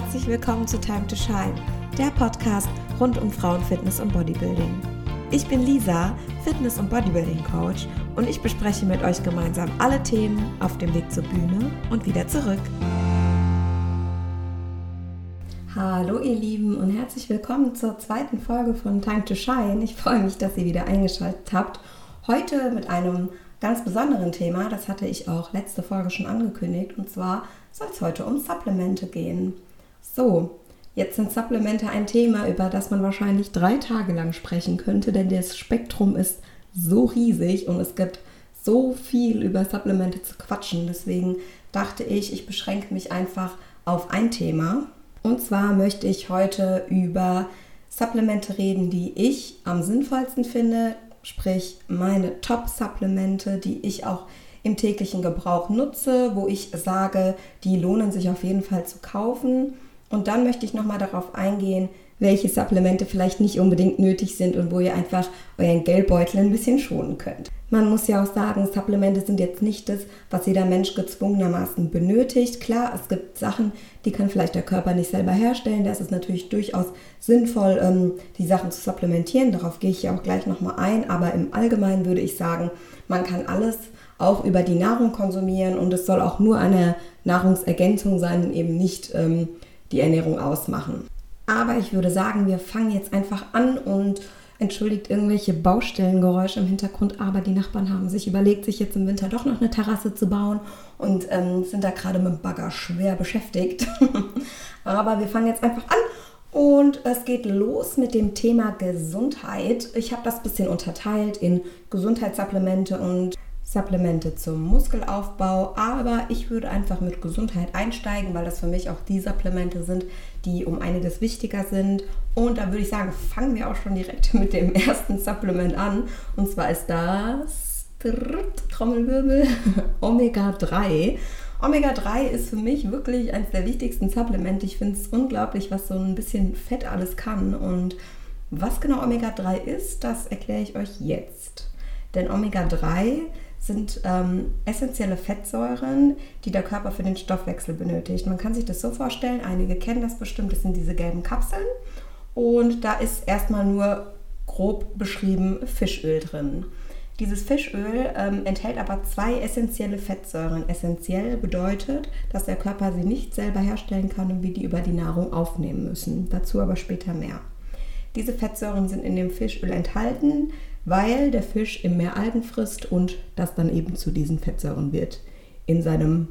herzlich willkommen zu Time to Shine, der Podcast rund um Frauenfitness und Bodybuilding. Ich bin Lisa, Fitness- und Bodybuilding-Coach und ich bespreche mit euch gemeinsam alle Themen auf dem Weg zur Bühne und wieder zurück. Hallo ihr Lieben und herzlich willkommen zur zweiten Folge von Time to Shine. Ich freue mich, dass ihr wieder eingeschaltet habt. Heute mit einem ganz besonderen Thema, das hatte ich auch letzte Folge schon angekündigt, und zwar soll es heute um Supplemente gehen. So, jetzt sind Supplemente ein Thema, über das man wahrscheinlich drei Tage lang sprechen könnte, denn das Spektrum ist so riesig und es gibt so viel über Supplemente zu quatschen. Deswegen dachte ich, ich beschränke mich einfach auf ein Thema. Und zwar möchte ich heute über Supplemente reden, die ich am sinnvollsten finde, sprich meine Top-Supplemente, die ich auch im täglichen Gebrauch nutze, wo ich sage, die lohnen sich auf jeden Fall zu kaufen. Und dann möchte ich nochmal darauf eingehen, welche Supplemente vielleicht nicht unbedingt nötig sind und wo ihr einfach euren Geldbeutel ein bisschen schonen könnt. Man muss ja auch sagen, Supplemente sind jetzt nicht das, was jeder Mensch gezwungenermaßen benötigt. Klar, es gibt Sachen, die kann vielleicht der Körper nicht selber herstellen. Da ist es natürlich durchaus sinnvoll, ähm, die Sachen zu supplementieren. Darauf gehe ich ja auch gleich nochmal ein. Aber im Allgemeinen würde ich sagen, man kann alles auch über die Nahrung konsumieren und es soll auch nur eine Nahrungsergänzung sein und eben nicht ähm, die Ernährung ausmachen. Aber ich würde sagen, wir fangen jetzt einfach an und entschuldigt irgendwelche Baustellengeräusche im Hintergrund, aber die Nachbarn haben sich überlegt, sich jetzt im Winter doch noch eine Terrasse zu bauen und ähm, sind da gerade mit dem Bagger schwer beschäftigt. aber wir fangen jetzt einfach an und es geht los mit dem Thema Gesundheit. Ich habe das ein bisschen unterteilt in Gesundheitssupplemente und Supplemente zum Muskelaufbau, aber ich würde einfach mit Gesundheit einsteigen, weil das für mich auch die Supplemente sind, die um einiges wichtiger sind. Und da würde ich sagen, fangen wir auch schon direkt mit dem ersten Supplement an. Und zwar ist das Trommelwirbel Omega 3. Omega 3 ist für mich wirklich eines der wichtigsten Supplemente. Ich finde es unglaublich, was so ein bisschen Fett alles kann. Und was genau Omega 3 ist, das erkläre ich euch jetzt. Denn Omega 3 sind ähm, essentielle Fettsäuren, die der Körper für den Stoffwechsel benötigt. Man kann sich das so vorstellen, einige kennen das bestimmt, das sind diese gelben Kapseln und da ist erstmal nur grob beschrieben Fischöl drin. Dieses Fischöl ähm, enthält aber zwei essentielle Fettsäuren. Essentiell bedeutet, dass der Körper sie nicht selber herstellen kann und wir die über die Nahrung aufnehmen müssen. Dazu aber später mehr. Diese Fettsäuren sind in dem Fischöl enthalten weil der Fisch im Meer Algen frisst und das dann eben zu diesen Fettsäuren wird in seinem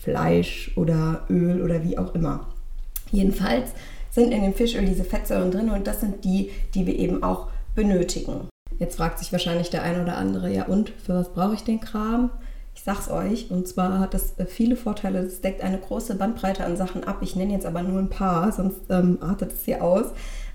Fleisch oder Öl oder wie auch immer. Jedenfalls sind in dem Fischöl diese Fettsäuren drin und das sind die, die wir eben auch benötigen. Jetzt fragt sich wahrscheinlich der ein oder andere, ja und, für was brauche ich den Kram? Ich sag's euch, und zwar hat das viele Vorteile. Es deckt eine große Bandbreite an Sachen ab. Ich nenne jetzt aber nur ein paar, sonst ähm, artet es hier aus.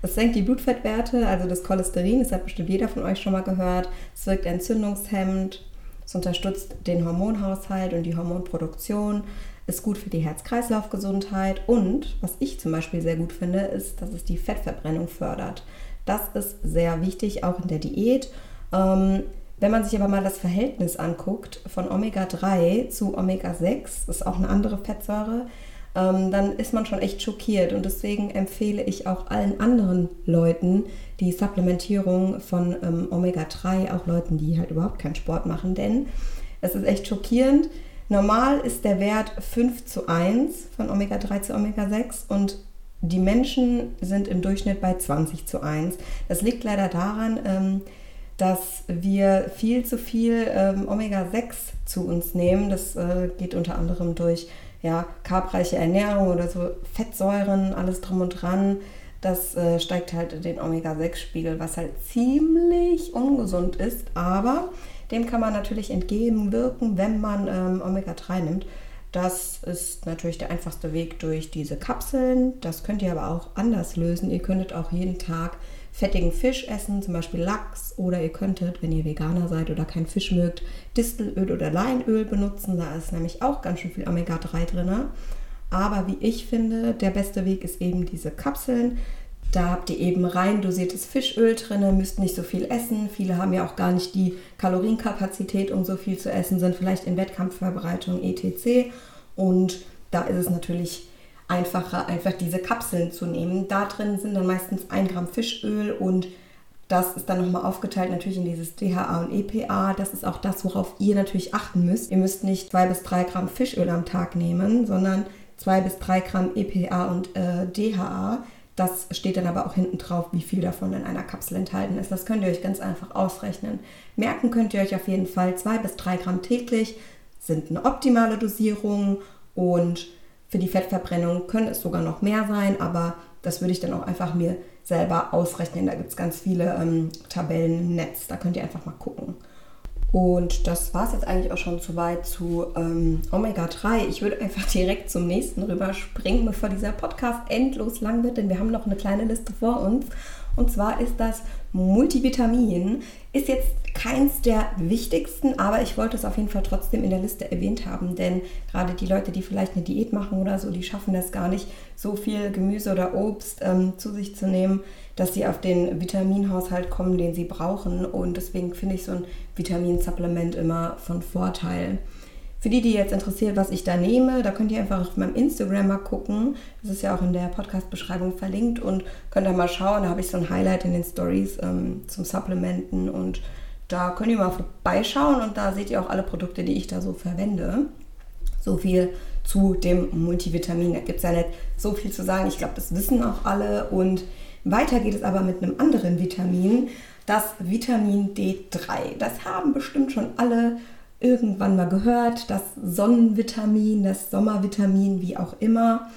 Es senkt die Blutfettwerte, also das Cholesterin, das hat bestimmt jeder von euch schon mal gehört. Es wirkt entzündungshemmend, es unterstützt den Hormonhaushalt und die Hormonproduktion, ist gut für die Herz-Kreislauf-Gesundheit und was ich zum Beispiel sehr gut finde, ist, dass es die Fettverbrennung fördert. Das ist sehr wichtig, auch in der Diät. Ähm, wenn man sich aber mal das Verhältnis anguckt von Omega-3 zu Omega-6, das ist auch eine andere Fettsäure, ähm, dann ist man schon echt schockiert. Und deswegen empfehle ich auch allen anderen Leuten die Supplementierung von ähm, Omega-3, auch Leuten, die halt überhaupt keinen Sport machen, denn es ist echt schockierend. Normal ist der Wert 5 zu 1 von Omega-3 zu Omega-6 und die Menschen sind im Durchschnitt bei 20 zu 1. Das liegt leider daran, ähm, dass wir viel zu viel ähm, Omega-6 zu uns nehmen. Das äh, geht unter anderem durch ja, karbreiche Ernährung oder so Fettsäuren, alles drum und dran, das äh, steigt halt den Omega-6-Spiegel, was halt ziemlich ungesund ist, aber dem kann man natürlich entgegenwirken, wenn man ähm, Omega-3 nimmt. Das ist natürlich der einfachste Weg durch diese Kapseln. Das könnt ihr aber auch anders lösen. Ihr könntet auch jeden Tag fettigen Fisch essen, zum Beispiel Lachs. Oder ihr könntet, wenn ihr Veganer seid oder keinen Fisch mögt, Distelöl oder Leinöl benutzen. Da ist nämlich auch ganz schön viel Omega-3 drin. Aber wie ich finde, der beste Weg ist eben diese Kapseln. Da habt ihr eben rein dosiertes Fischöl drin, müsst nicht so viel essen. Viele haben ja auch gar nicht die Kalorienkapazität, um so viel zu essen, sind vielleicht in Wettkampfvorbereitung etc. Und da ist es natürlich einfacher, einfach diese Kapseln zu nehmen. Da drin sind dann meistens 1 Gramm Fischöl und das ist dann nochmal aufgeteilt natürlich in dieses DHA und EPA. Das ist auch das, worauf ihr natürlich achten müsst. Ihr müsst nicht 2 bis 3 Gramm Fischöl am Tag nehmen, sondern 2 bis 3 Gramm EPA und äh, DHA. Das steht dann aber auch hinten drauf, wie viel davon in einer Kapsel enthalten ist. Das könnt ihr euch ganz einfach ausrechnen. Merken könnt ihr euch auf jeden Fall 2 bis 3 Gramm täglich sind eine optimale Dosierung und für die Fettverbrennung können es sogar noch mehr sein, aber das würde ich dann auch einfach mir selber ausrechnen. Da gibt es ganz viele ähm, Tabellen im Netz, da könnt ihr einfach mal gucken. Und das war es jetzt eigentlich auch schon soweit zu ähm, Omega-3. Ich würde einfach direkt zum nächsten rüberspringen, bevor dieser Podcast endlos lang wird, denn wir haben noch eine kleine Liste vor uns. Und zwar ist das Multivitamin. Ist jetzt keins der wichtigsten, aber ich wollte es auf jeden Fall trotzdem in der Liste erwähnt haben, denn gerade die Leute, die vielleicht eine Diät machen oder so, die schaffen das gar nicht, so viel Gemüse oder Obst ähm, zu sich zu nehmen, dass sie auf den Vitaminhaushalt kommen, den sie brauchen. Und deswegen finde ich so ein Vitaminsupplement immer von Vorteil. Für die, die jetzt interessiert, was ich da nehme, da könnt ihr einfach auf meinem Instagram mal gucken. Das ist ja auch in der Podcast-Beschreibung verlinkt und könnt da mal schauen. Da habe ich so ein Highlight in den Stories ähm, zum Supplementen und da könnt ihr mal vorbeischauen und da seht ihr auch alle Produkte, die ich da so verwende. So viel zu dem Multivitamin. Da gibt es ja nicht so viel zu sagen. Ich glaube, das wissen auch alle. Und weiter geht es aber mit einem anderen Vitamin, das Vitamin D3. Das haben bestimmt schon alle irgendwann mal gehört. Das Sonnenvitamin, das Sommervitamin, wie auch immer,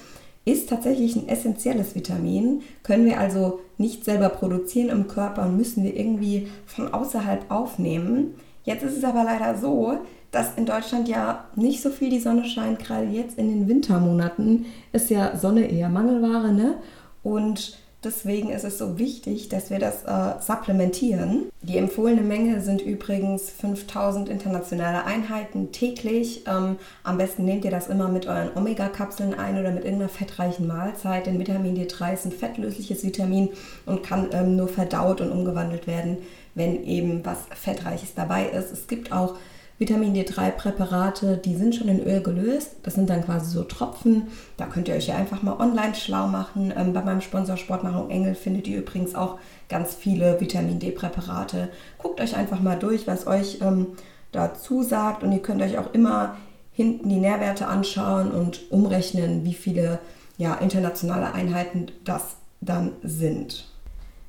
ist tatsächlich ein essentielles Vitamin. Können wir also nicht selber produzieren im Körper und müssen wir irgendwie von außerhalb aufnehmen. Jetzt ist es aber leider so, dass in Deutschland ja nicht so viel die Sonne scheint. Gerade jetzt in den Wintermonaten ist ja Sonne eher Mangelware. Ne? Und Deswegen ist es so wichtig, dass wir das äh, supplementieren. Die empfohlene Menge sind übrigens 5000 internationale Einheiten täglich. Ähm, am besten nehmt ihr das immer mit euren Omega-Kapseln ein oder mit irgendeiner fettreichen Mahlzeit. Denn Vitamin D3 ist ein fettlösliches Vitamin und kann ähm, nur verdaut und umgewandelt werden, wenn eben was Fettreiches dabei ist. Es gibt auch Vitamin D3-Präparate, die sind schon in Öl gelöst. Das sind dann quasi so Tropfen. Da könnt ihr euch ja einfach mal online schlau machen. Ähm, bei meinem Sponsor Sportmachung Engel findet ihr übrigens auch ganz viele Vitamin D-Präparate. Guckt euch einfach mal durch, was euch ähm, dazu sagt. Und ihr könnt euch auch immer hinten die Nährwerte anschauen und umrechnen, wie viele ja, internationale Einheiten das dann sind.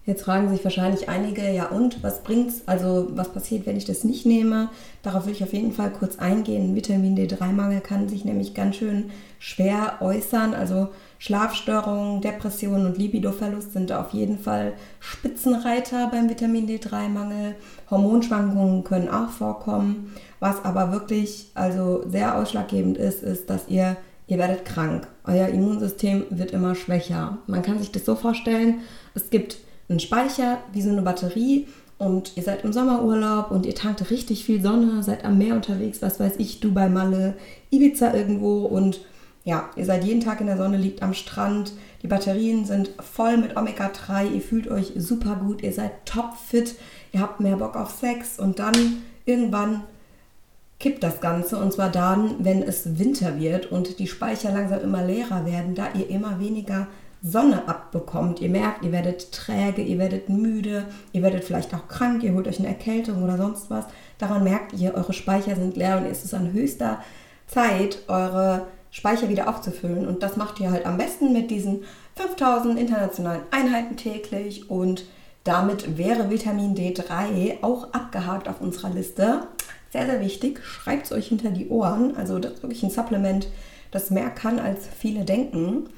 Jetzt fragen sich wahrscheinlich einige, ja und, was bringt's? Also was passiert, wenn ich das nicht nehme? Darauf will ich auf jeden Fall kurz eingehen. Vitamin D3-Mangel kann sich nämlich ganz schön schwer äußern. Also Schlafstörungen, Depressionen und Libidoverlust sind auf jeden Fall Spitzenreiter beim Vitamin D3-Mangel. Hormonschwankungen können auch vorkommen. Was aber wirklich also sehr ausschlaggebend ist, ist, dass ihr ihr werdet krank. Euer Immunsystem wird immer schwächer. Man kann sich das so vorstellen, es gibt einen Speicher wie so eine Batterie und ihr seid im Sommerurlaub und ihr tankt richtig viel Sonne, seid am Meer unterwegs, was weiß ich, Dubai, Malle, Ibiza irgendwo und ja, ihr seid jeden Tag in der Sonne, liegt am Strand, die Batterien sind voll mit Omega-3, ihr fühlt euch super gut, ihr seid topfit, ihr habt mehr Bock auf Sex und dann irgendwann kippt das Ganze und zwar dann, wenn es Winter wird und die Speicher langsam immer leerer werden, da ihr immer weniger Sonne abbekommt. Ihr merkt, ihr werdet träge, ihr werdet müde, ihr werdet vielleicht auch krank, ihr holt euch eine Erkältung oder sonst was. Daran merkt ihr, eure Speicher sind leer und es ist an höchster Zeit, eure Speicher wieder aufzufüllen. Und das macht ihr halt am besten mit diesen 5000 internationalen Einheiten täglich und damit wäre Vitamin D3 auch abgehakt auf unserer Liste. Sehr, sehr wichtig. Schreibt es euch hinter die Ohren. Also das ist wirklich ein Supplement, das mehr kann, als viele denken.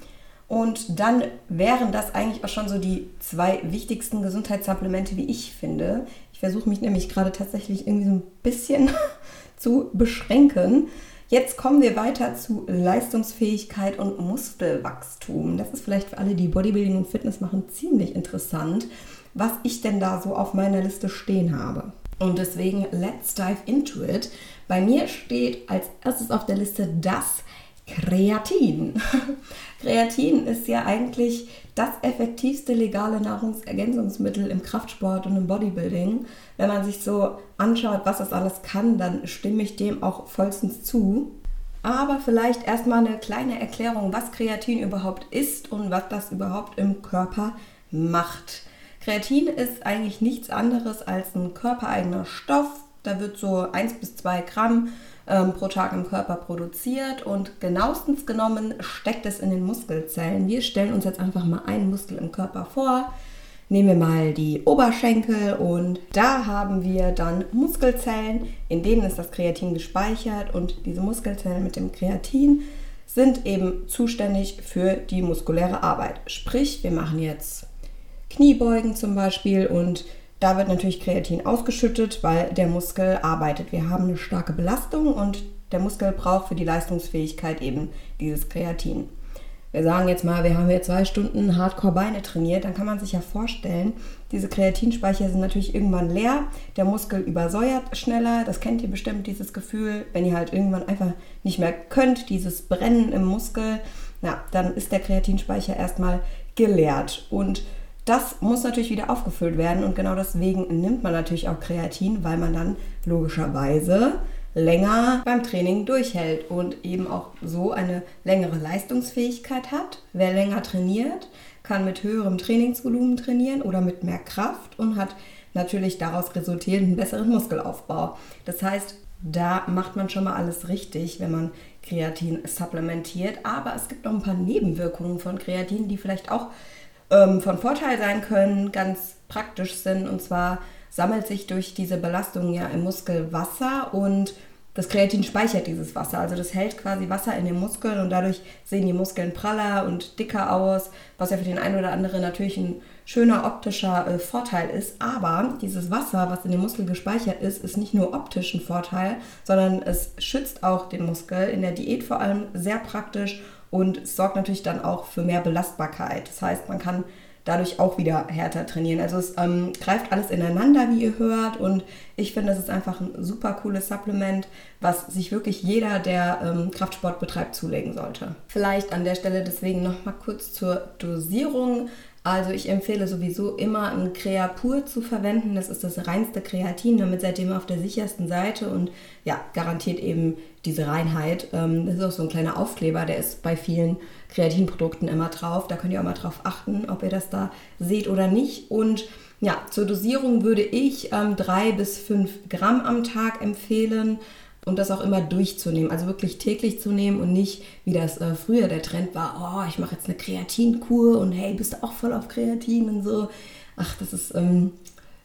Und dann wären das eigentlich auch schon so die zwei wichtigsten Gesundheitssupplemente, wie ich finde. Ich versuche mich nämlich gerade tatsächlich irgendwie so ein bisschen zu beschränken. Jetzt kommen wir weiter zu Leistungsfähigkeit und Muskelwachstum. Das ist vielleicht für alle, die Bodybuilding und Fitness machen, ziemlich interessant, was ich denn da so auf meiner Liste stehen habe. Und deswegen, let's dive into it. Bei mir steht als erstes auf der Liste das Kreatin. Kreatin ist ja eigentlich das effektivste legale Nahrungsergänzungsmittel im Kraftsport und im Bodybuilding. Wenn man sich so anschaut, was das alles kann, dann stimme ich dem auch vollstens zu. Aber vielleicht erstmal eine kleine Erklärung, was Kreatin überhaupt ist und was das überhaupt im Körper macht. Kreatin ist eigentlich nichts anderes als ein körpereigener Stoff. Da wird so 1 bis 2 Gramm ähm, pro Tag im Körper produziert und genauestens genommen steckt es in den Muskelzellen. Wir stellen uns jetzt einfach mal einen Muskel im Körper vor. Nehmen wir mal die Oberschenkel und da haben wir dann Muskelzellen, in denen ist das Kreatin gespeichert und diese Muskelzellen mit dem Kreatin sind eben zuständig für die muskuläre Arbeit. Sprich, wir machen jetzt Kniebeugen zum Beispiel und da wird natürlich Kreatin ausgeschüttet, weil der Muskel arbeitet. Wir haben eine starke Belastung und der Muskel braucht für die Leistungsfähigkeit eben dieses Kreatin. Wir sagen jetzt mal, wir haben hier zwei Stunden Hardcore-Beine trainiert, dann kann man sich ja vorstellen, diese Kreatinspeicher sind natürlich irgendwann leer, der Muskel übersäuert schneller, das kennt ihr bestimmt, dieses Gefühl, wenn ihr halt irgendwann einfach nicht mehr könnt, dieses Brennen im Muskel, na, dann ist der Kreatinspeicher erstmal geleert. Und das muss natürlich wieder aufgefüllt werden und genau deswegen nimmt man natürlich auch Kreatin, weil man dann logischerweise länger beim Training durchhält und eben auch so eine längere Leistungsfähigkeit hat. Wer länger trainiert, kann mit höherem Trainingsvolumen trainieren oder mit mehr Kraft und hat natürlich daraus resultierend einen besseren Muskelaufbau. Das heißt, da macht man schon mal alles richtig, wenn man Kreatin supplementiert. Aber es gibt noch ein paar Nebenwirkungen von Kreatin, die vielleicht auch ähm, von Vorteil sein können, ganz praktisch sind. Und zwar sammelt sich durch diese Belastung ja im Muskel Wasser und das Kreatin speichert dieses Wasser. Also das hält quasi Wasser in den Muskeln und dadurch sehen die Muskeln praller und dicker aus, was ja für den einen oder anderen natürlich ein schöner optischer äh, Vorteil ist. Aber dieses Wasser, was in dem Muskel gespeichert ist, ist nicht nur optisch ein Vorteil, sondern es schützt auch den Muskel. In der Diät vor allem sehr praktisch und es sorgt natürlich dann auch für mehr Belastbarkeit. Das heißt, man kann dadurch auch wieder härter trainieren. Also es ähm, greift alles ineinander, wie ihr hört. Und ich finde, das ist einfach ein super cooles Supplement, was sich wirklich jeder, der ähm, Kraftsport betreibt, zulegen sollte. Vielleicht an der Stelle deswegen noch mal kurz zur Dosierung. Also ich empfehle sowieso immer ein Creapur zu verwenden. Das ist das reinste Kreatin, damit seid ihr immer auf der sichersten Seite und ja, garantiert eben diese Reinheit. Ähm, das ist auch so ein kleiner Aufkleber, der ist bei vielen Kreatinprodukten immer drauf. Da könnt ihr auch mal drauf achten, ob ihr das da seht oder nicht. Und ja, zur Dosierung würde ich ähm, drei bis fünf Gramm am Tag empfehlen und das auch immer durchzunehmen. Also wirklich täglich zu nehmen und nicht, wie das äh, früher der Trend war, oh, ich mache jetzt eine Kreatinkur und hey, bist du auch voll auf Kreatin und so. Ach, das ist ähm,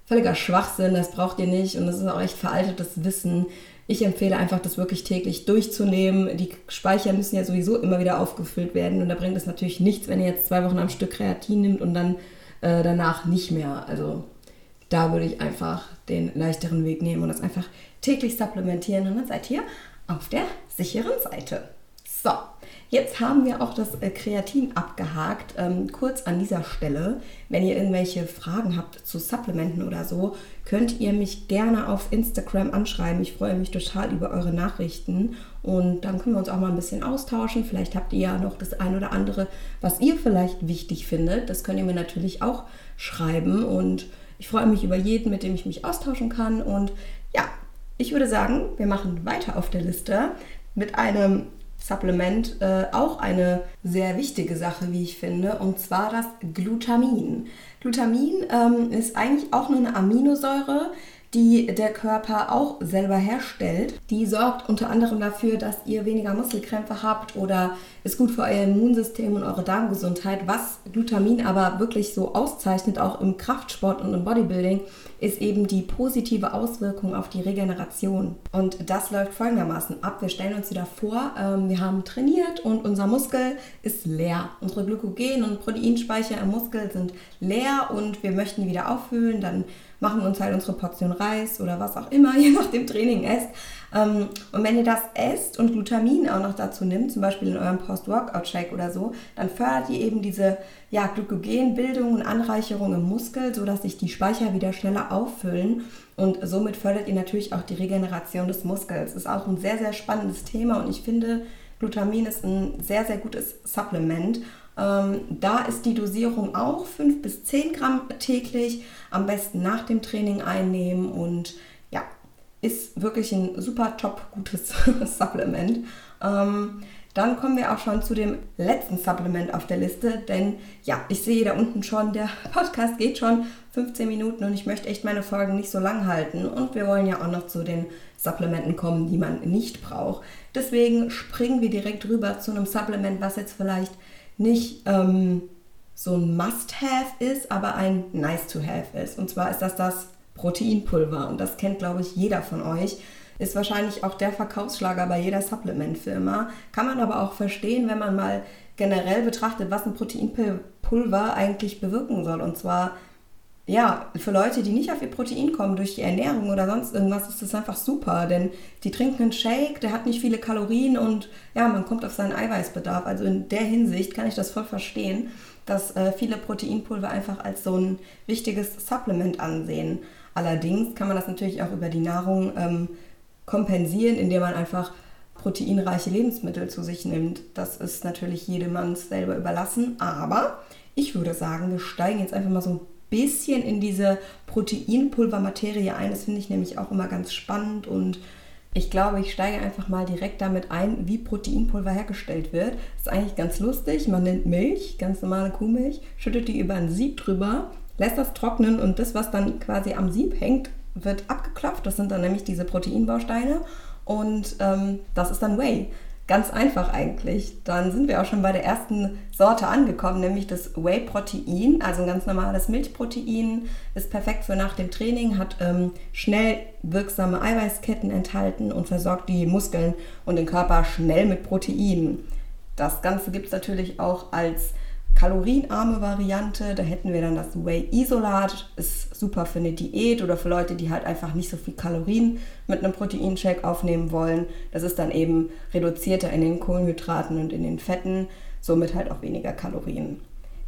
völliger Schwachsinn, das braucht ihr nicht und das ist auch echt veraltetes Wissen. Ich empfehle einfach, das wirklich täglich durchzunehmen. Die Speicher müssen ja sowieso immer wieder aufgefüllt werden und da bringt es natürlich nichts, wenn ihr jetzt zwei Wochen am Stück Kreatin nimmt und dann äh, danach nicht mehr. Also da würde ich einfach den leichteren Weg nehmen und das einfach täglich supplementieren und dann seid ihr auf der sicheren Seite. So, jetzt haben wir auch das äh, Kreatin abgehakt. Ähm, kurz an dieser Stelle, wenn ihr irgendwelche Fragen habt zu Supplementen oder so, könnt ihr mich gerne auf Instagram anschreiben. Ich freue mich total über eure Nachrichten und dann können wir uns auch mal ein bisschen austauschen. Vielleicht habt ihr ja noch das ein oder andere, was ihr vielleicht wichtig findet. Das könnt ihr mir natürlich auch schreiben und ich freue mich über jeden, mit dem ich mich austauschen kann. Und ja, ich würde sagen, wir machen weiter auf der Liste mit einem Supplement, äh, auch eine sehr wichtige Sache, wie ich finde, und zwar das Glutamin. Glutamin ähm, ist eigentlich auch nur eine Aminosäure, die der Körper auch selber herstellt. Die sorgt unter anderem dafür, dass ihr weniger Muskelkrämpfe habt oder ist gut für euer Immunsystem und eure Darmgesundheit. Was Glutamin aber wirklich so auszeichnet, auch im Kraftsport und im Bodybuilding, ist eben die positive Auswirkung auf die Regeneration. Und das läuft folgendermaßen ab. Wir stellen uns wieder vor, ähm, wir haben trainiert und unser Muskel ist leer. Unsere Glykogen- und Proteinspeicher im Muskel sind leer und wir möchten die wieder auffüllen. Dann machen uns halt unsere Portion Reis oder was auch immer, je nach dem Training esst. Ähm, und wenn ihr das esst und Glutamin auch noch dazu nimmt, zum Beispiel in eurem Post-Workout-Shake oder so, dann fördert ihr eben diese ja, Glykogenbildung und Anreicherung im Muskel, sodass sich die Speicher wieder schneller auffüllen. Und somit fördert ihr natürlich auch die Regeneration des Muskels. Ist auch ein sehr, sehr spannendes Thema und ich finde, Glutamin ist ein sehr, sehr gutes Supplement. Ähm, da ist die Dosierung auch 5 bis 10 Gramm täglich. Am besten nach dem Training einnehmen und ja, ist wirklich ein super top gutes Supplement. Ähm, dann kommen wir auch schon zu dem letzten Supplement auf der Liste, denn ja, ich sehe da unten schon, der Podcast geht schon 15 Minuten und ich möchte echt meine Folgen nicht so lang halten und wir wollen ja auch noch zu den Supplementen kommen, die man nicht braucht. Deswegen springen wir direkt rüber zu einem Supplement, was jetzt vielleicht nicht ähm, so ein Must-Have ist, aber ein Nice-to-Have ist. Und zwar ist das das Proteinpulver und das kennt, glaube ich, jeder von euch ist wahrscheinlich auch der Verkaufsschlager bei jeder Supplement-Firma. Kann man aber auch verstehen, wenn man mal generell betrachtet, was ein Proteinpulver eigentlich bewirken soll. Und zwar, ja, für Leute, die nicht auf ihr Protein kommen durch die Ernährung oder sonst irgendwas, ist das einfach super. Denn die trinken einen Shake, der hat nicht viele Kalorien und ja, man kommt auf seinen Eiweißbedarf. Also in der Hinsicht kann ich das voll verstehen, dass äh, viele Proteinpulver einfach als so ein wichtiges Supplement ansehen. Allerdings kann man das natürlich auch über die Nahrung ähm, kompensieren, indem man einfach proteinreiche Lebensmittel zu sich nimmt. Das ist natürlich jedemanns selber überlassen, aber ich würde sagen, wir steigen jetzt einfach mal so ein bisschen in diese Proteinpulvermaterie ein. Das finde ich nämlich auch immer ganz spannend und ich glaube, ich steige einfach mal direkt damit ein, wie Proteinpulver hergestellt wird. Das ist eigentlich ganz lustig. Man nimmt Milch, ganz normale Kuhmilch, schüttet die über ein Sieb drüber, lässt das trocknen und das, was dann quasi am Sieb hängt, wird abgeklopft. Das sind dann nämlich diese Proteinbausteine und ähm, das ist dann Whey. Ganz einfach eigentlich. Dann sind wir auch schon bei der ersten Sorte angekommen, nämlich das Whey-Protein, also ein ganz normales Milchprotein, ist perfekt für nach dem Training, hat ähm, schnell wirksame Eiweißketten enthalten und versorgt die Muskeln und den Körper schnell mit Protein. Das Ganze gibt es natürlich auch als kalorienarme Variante. Da hätten wir dann das Whey-Isolat. Ist super für eine Diät oder für Leute, die halt einfach nicht so viel Kalorien mit einem Proteinshake aufnehmen wollen. Das ist dann eben reduzierter in den Kohlenhydraten und in den Fetten, somit halt auch weniger Kalorien.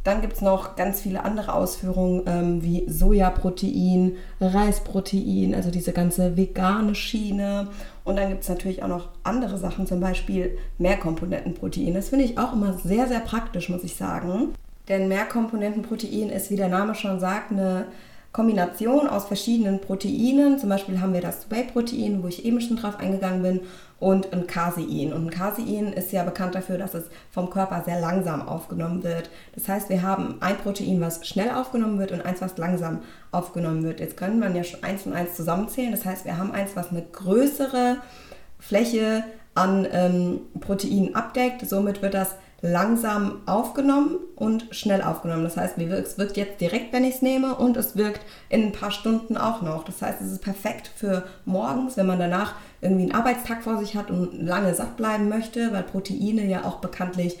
Dann gibt es noch ganz viele andere Ausführungen ähm, wie Sojaprotein, Reisprotein, also diese ganze vegane Schiene. Und dann gibt es natürlich auch noch andere Sachen, zum Beispiel Mehrkomponentenprotein. Das finde ich auch immer sehr, sehr praktisch, muss ich sagen. Denn Mehrkomponentenprotein ist, wie der Name schon sagt, eine Kombination aus verschiedenen Proteinen. Zum Beispiel haben wir das Whey-Protein, wo ich eben schon drauf eingegangen bin, und ein Casein. Und ein Casein ist ja bekannt dafür, dass es vom Körper sehr langsam aufgenommen wird. Das heißt, wir haben ein Protein, was schnell aufgenommen wird und eins, was langsam aufgenommen wird. Jetzt können man ja schon eins und eins zusammenzählen. Das heißt, wir haben eins, was eine größere Fläche an ähm, Proteinen abdeckt. Somit wird das langsam aufgenommen und schnell aufgenommen. Das heißt, es wirkt jetzt direkt, wenn ich es nehme und es wirkt in ein paar Stunden auch noch. Das heißt, es ist perfekt für morgens, wenn man danach irgendwie einen Arbeitstag vor sich hat und lange satt bleiben möchte, weil Proteine ja auch bekanntlich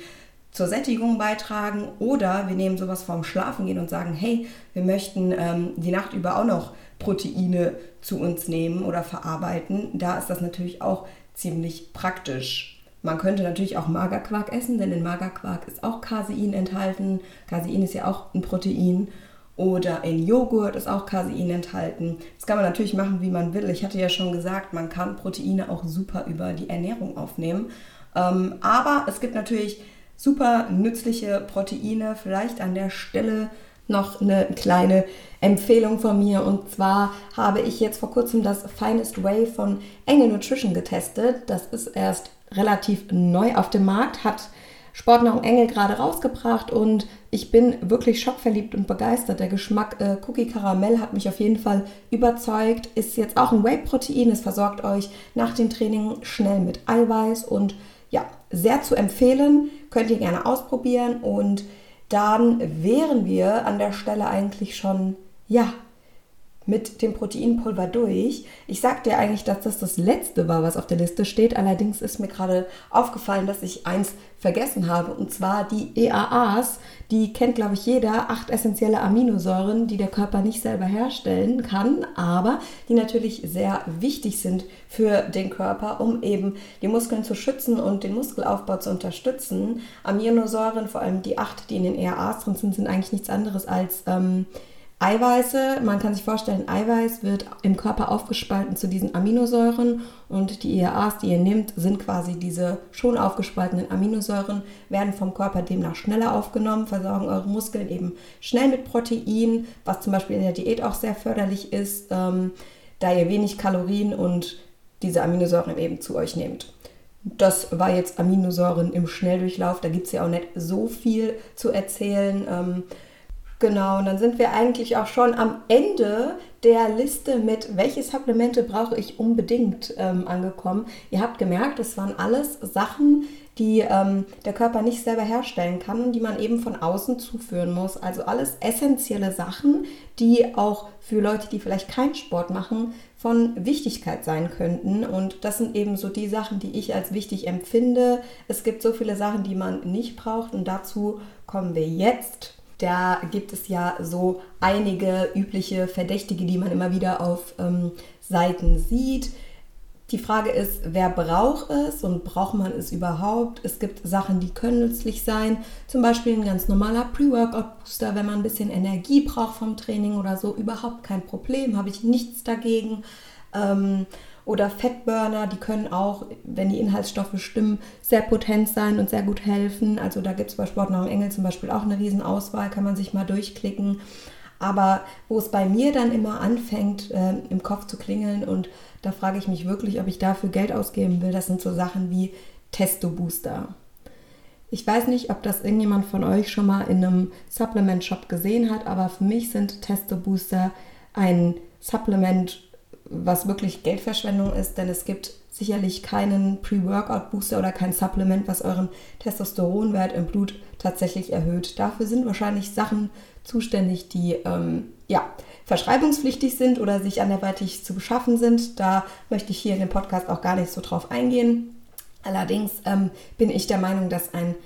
zur Sättigung beitragen. Oder wir nehmen sowas vorm Schlafen gehen und sagen, hey, wir möchten ähm, die Nacht über auch noch Proteine zu uns nehmen oder verarbeiten. Da ist das natürlich auch ziemlich praktisch. Man könnte natürlich auch Magerquark essen, denn in Magerquark ist auch Casein enthalten. Casein ist ja auch ein Protein. Oder in Joghurt ist auch Casein enthalten. Das kann man natürlich machen, wie man will. Ich hatte ja schon gesagt, man kann Proteine auch super über die Ernährung aufnehmen. Ähm, aber es gibt natürlich super nützliche Proteine. Vielleicht an der Stelle noch eine kleine Empfehlung von mir. Und zwar habe ich jetzt vor kurzem das Finest Way von Engel Nutrition getestet. Das ist erst relativ neu auf dem Markt, hat Sportnahrung Engel gerade rausgebracht und ich bin wirklich schockverliebt und begeistert. Der Geschmack äh, Cookie Karamell hat mich auf jeden Fall überzeugt. Ist jetzt auch ein Whey-Protein. Es versorgt euch nach dem Training schnell mit Eiweiß und ja, sehr zu empfehlen. Könnt ihr gerne ausprobieren und dann wären wir an der Stelle eigentlich schon, ja, mit dem Proteinpulver durch. Ich sagte ja eigentlich, dass das das letzte war, was auf der Liste steht. Allerdings ist mir gerade aufgefallen, dass ich eins vergessen habe. Und zwar die EAAs. Die kennt, glaube ich, jeder. Acht essentielle Aminosäuren, die der Körper nicht selber herstellen kann, aber die natürlich sehr wichtig sind für den Körper, um eben die Muskeln zu schützen und den Muskelaufbau zu unterstützen. Aminosäuren, vor allem die acht, die in den EAAs drin sind, sind eigentlich nichts anderes als... Ähm, Eiweiße, man kann sich vorstellen, Eiweiß wird im Körper aufgespalten zu diesen Aminosäuren und die EAAs, die ihr nehmt, sind quasi diese schon aufgespaltenen Aminosäuren, werden vom Körper demnach schneller aufgenommen, versorgen eure Muskeln eben schnell mit Protein, was zum Beispiel in der Diät auch sehr förderlich ist. Ähm, da ihr wenig Kalorien und diese Aminosäuren eben zu euch nehmt. Das war jetzt Aminosäuren im Schnelldurchlauf. Da gibt es ja auch nicht so viel zu erzählen. Ähm, genau, und dann sind wir eigentlich auch schon am Ende der Liste mit, welche Supplemente brauche ich unbedingt ähm, angekommen. Ihr habt gemerkt, es waren alles Sachen, die ähm, der Körper nicht selber herstellen kann und die man eben von außen zuführen muss. Also alles essentielle Sachen, die auch für Leute, die vielleicht keinen Sport machen, von Wichtigkeit sein könnten. Und das sind eben so die Sachen, die ich als wichtig empfinde. Es gibt so viele Sachen, die man nicht braucht und dazu kommen wir jetzt. Da gibt es ja so einige übliche Verdächtige, die man immer wieder auf ähm, Seiten sieht. Die Frage ist, wer braucht es und braucht man es überhaupt? Es gibt Sachen, die können nützlich sein, zum Beispiel ein ganz normaler Pre-Workout-Booster, wenn man ein bisschen Energie braucht vom Training oder so, überhaupt kein Problem, habe ich nichts dagegen. Ähm, oder Fettburner, die können auch, wenn die Inhaltsstoffe stimmen, sehr potent sein und sehr gut helfen. Also da gibt es bei Sportnahrung Engel zum Beispiel auch eine Riesenauswahl, kann man sich mal durchklicken. Aber wo es bei mir dann immer anfängt, äh, im Kopf zu klingeln und da frage ich mich wirklich, ob ich dafür Geld ausgeben will, das sind so Sachen wie Testo-Booster. Ich weiß nicht, ob das irgendjemand von euch schon mal in einem Supplement-Shop gesehen hat, aber für mich sind Testo-Booster ein Supplement, was wirklich Geldverschwendung ist, denn es gibt sicherlich keinen Pre-Workout-Booster oder kein Supplement, was euren Testosteronwert im Blut tatsächlich erhöht. Dafür sind wahrscheinlich Sachen zuständig, die ähm, ja, verschreibungspflichtig sind oder sich anderweitig zu beschaffen sind. Da möchte ich hier in dem Podcast auch gar nicht so drauf eingehen. Allerdings ähm, bin ich der Meinung, dass ein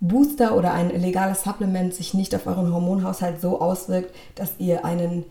Booster oder ein legales Supplement sich nicht auf euren Hormonhaushalt so auswirkt, dass ihr einen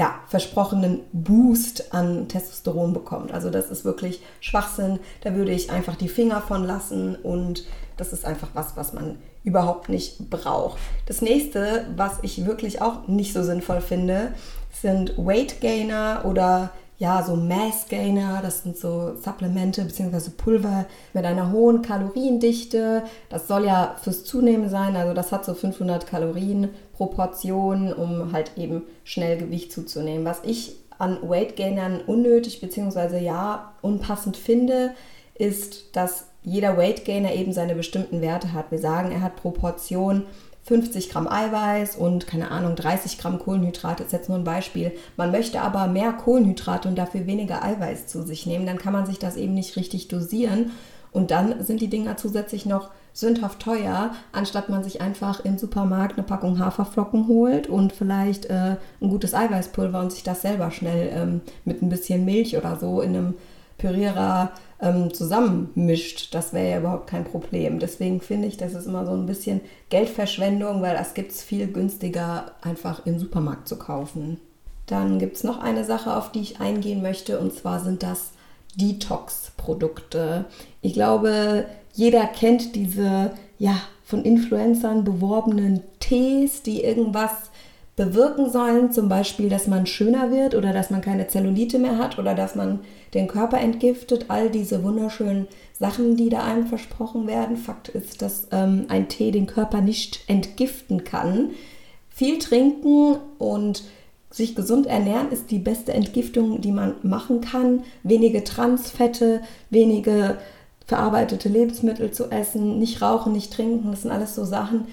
ja, versprochenen Boost an Testosteron bekommt. Also das ist wirklich Schwachsinn. Da würde ich einfach die Finger von lassen und das ist einfach was, was man überhaupt nicht braucht. Das nächste, was ich wirklich auch nicht so sinnvoll finde, sind Weight Gainer oder ja, so Mass Gainer, das sind so Supplemente bzw. Pulver mit einer hohen Kaloriendichte. Das soll ja fürs Zunehmen sein, also das hat so 500 Kalorien pro Portion, um halt eben schnell Gewicht zuzunehmen. Was ich an Weight Gainern unnötig bzw. ja unpassend finde, ist, dass jeder Weight Gainer eben seine bestimmten Werte hat. Wir sagen, er hat pro Portion 50 Gramm Eiweiß und keine Ahnung, 30 Gramm Kohlenhydrate ist jetzt nur ein Beispiel. Man möchte aber mehr Kohlenhydrate und dafür weniger Eiweiß zu sich nehmen, dann kann man sich das eben nicht richtig dosieren. Und dann sind die Dinger zusätzlich noch sündhaft teuer, anstatt man sich einfach im Supermarkt eine Packung Haferflocken holt und vielleicht äh, ein gutes Eiweißpulver und sich das selber schnell ähm, mit ein bisschen Milch oder so in einem Pürierer ähm, zusammenmischt, das wäre ja überhaupt kein Problem. Deswegen finde ich, das ist immer so ein bisschen Geldverschwendung, weil das gibt es viel günstiger einfach im Supermarkt zu kaufen. Dann gibt es noch eine Sache, auf die ich eingehen möchte, und zwar sind das Detox-Produkte. Ich glaube, jeder kennt diese ja, von Influencern beworbenen Tees, die irgendwas bewirken sollen, zum Beispiel, dass man schöner wird oder dass man keine Zellulite mehr hat oder dass man den Körper entgiftet, all diese wunderschönen Sachen, die da einem versprochen werden. Fakt ist, dass ähm, ein Tee den Körper nicht entgiften kann. Viel trinken und sich gesund ernähren ist die beste Entgiftung, die man machen kann. Wenige Transfette, wenige verarbeitete Lebensmittel zu essen, nicht rauchen, nicht trinken, das sind alles so Sachen,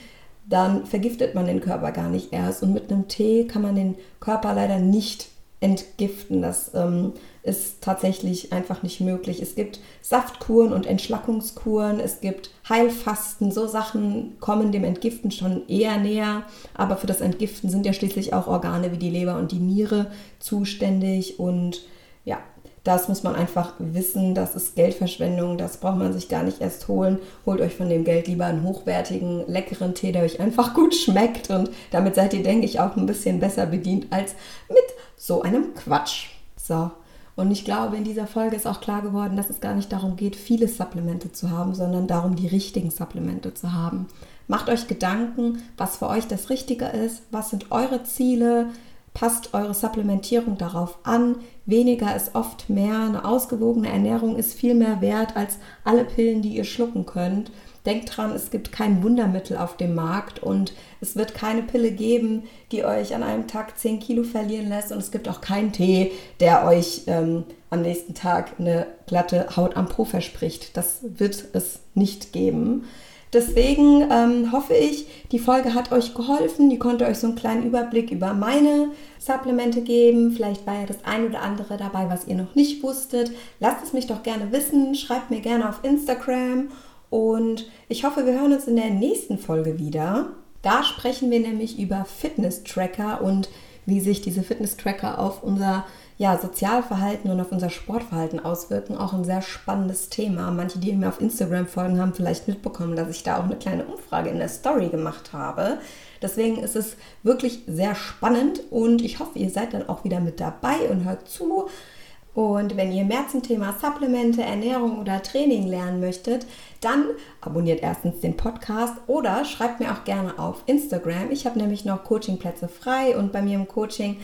dann vergiftet man den Körper gar nicht erst. Und mit einem Tee kann man den Körper leider nicht entgiften. Das ähm, ist tatsächlich einfach nicht möglich. Es gibt Saftkuren und Entschlackungskuren, es gibt Heilfasten, so Sachen kommen dem Entgiften schon eher näher. Aber für das Entgiften sind ja schließlich auch Organe wie die Leber und die Niere zuständig. Und ja, das muss man einfach wissen, das ist Geldverschwendung, das braucht man sich gar nicht erst holen. Holt euch von dem Geld lieber einen hochwertigen, leckeren Tee, der euch einfach gut schmeckt und damit seid ihr, denke ich, auch ein bisschen besser bedient als mit so einem Quatsch. So. Und ich glaube, in dieser Folge ist auch klar geworden, dass es gar nicht darum geht, viele Supplemente zu haben, sondern darum, die richtigen Supplemente zu haben. Macht euch Gedanken, was für euch das Richtige ist, was sind eure Ziele, passt eure Supplementierung darauf an. Weniger ist oft mehr. Eine ausgewogene Ernährung ist viel mehr wert als alle Pillen, die ihr schlucken könnt. Denkt dran, es gibt kein Wundermittel auf dem Markt und es wird keine Pille geben, die euch an einem Tag 10 Kilo verlieren lässt und es gibt auch keinen Tee, der euch ähm, am nächsten Tag eine glatte Haut am Po verspricht. Das wird es nicht geben. Deswegen ähm, hoffe ich, die Folge hat euch geholfen. Die konnte euch so einen kleinen Überblick über meine Supplemente geben. Vielleicht war ja das ein oder andere dabei, was ihr noch nicht wusstet. Lasst es mich doch gerne wissen. Schreibt mir gerne auf Instagram. Und ich hoffe, wir hören uns in der nächsten Folge wieder. Da sprechen wir nämlich über Fitness-Tracker und wie sich diese Fitness-Tracker auf unser ja, Sozialverhalten und auf unser Sportverhalten auswirken. Auch ein sehr spannendes Thema. Manche, die mir auf Instagram folgen, haben vielleicht mitbekommen, dass ich da auch eine kleine Umfrage in der Story gemacht habe. Deswegen ist es wirklich sehr spannend und ich hoffe, ihr seid dann auch wieder mit dabei und hört zu. Und wenn ihr mehr zum Thema Supplemente, Ernährung oder Training lernen möchtet, dann abonniert erstens den Podcast oder schreibt mir auch gerne auf Instagram. Ich habe nämlich noch Coachingplätze frei und bei mir im Coaching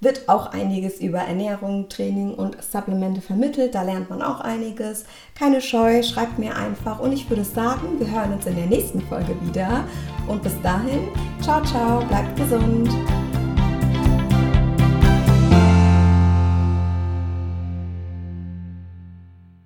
wird auch einiges über Ernährung, Training und Supplemente vermittelt. Da lernt man auch einiges. Keine Scheu, schreibt mir einfach. Und ich würde sagen, wir hören uns in der nächsten Folge wieder. Und bis dahin, ciao, ciao, bleibt gesund.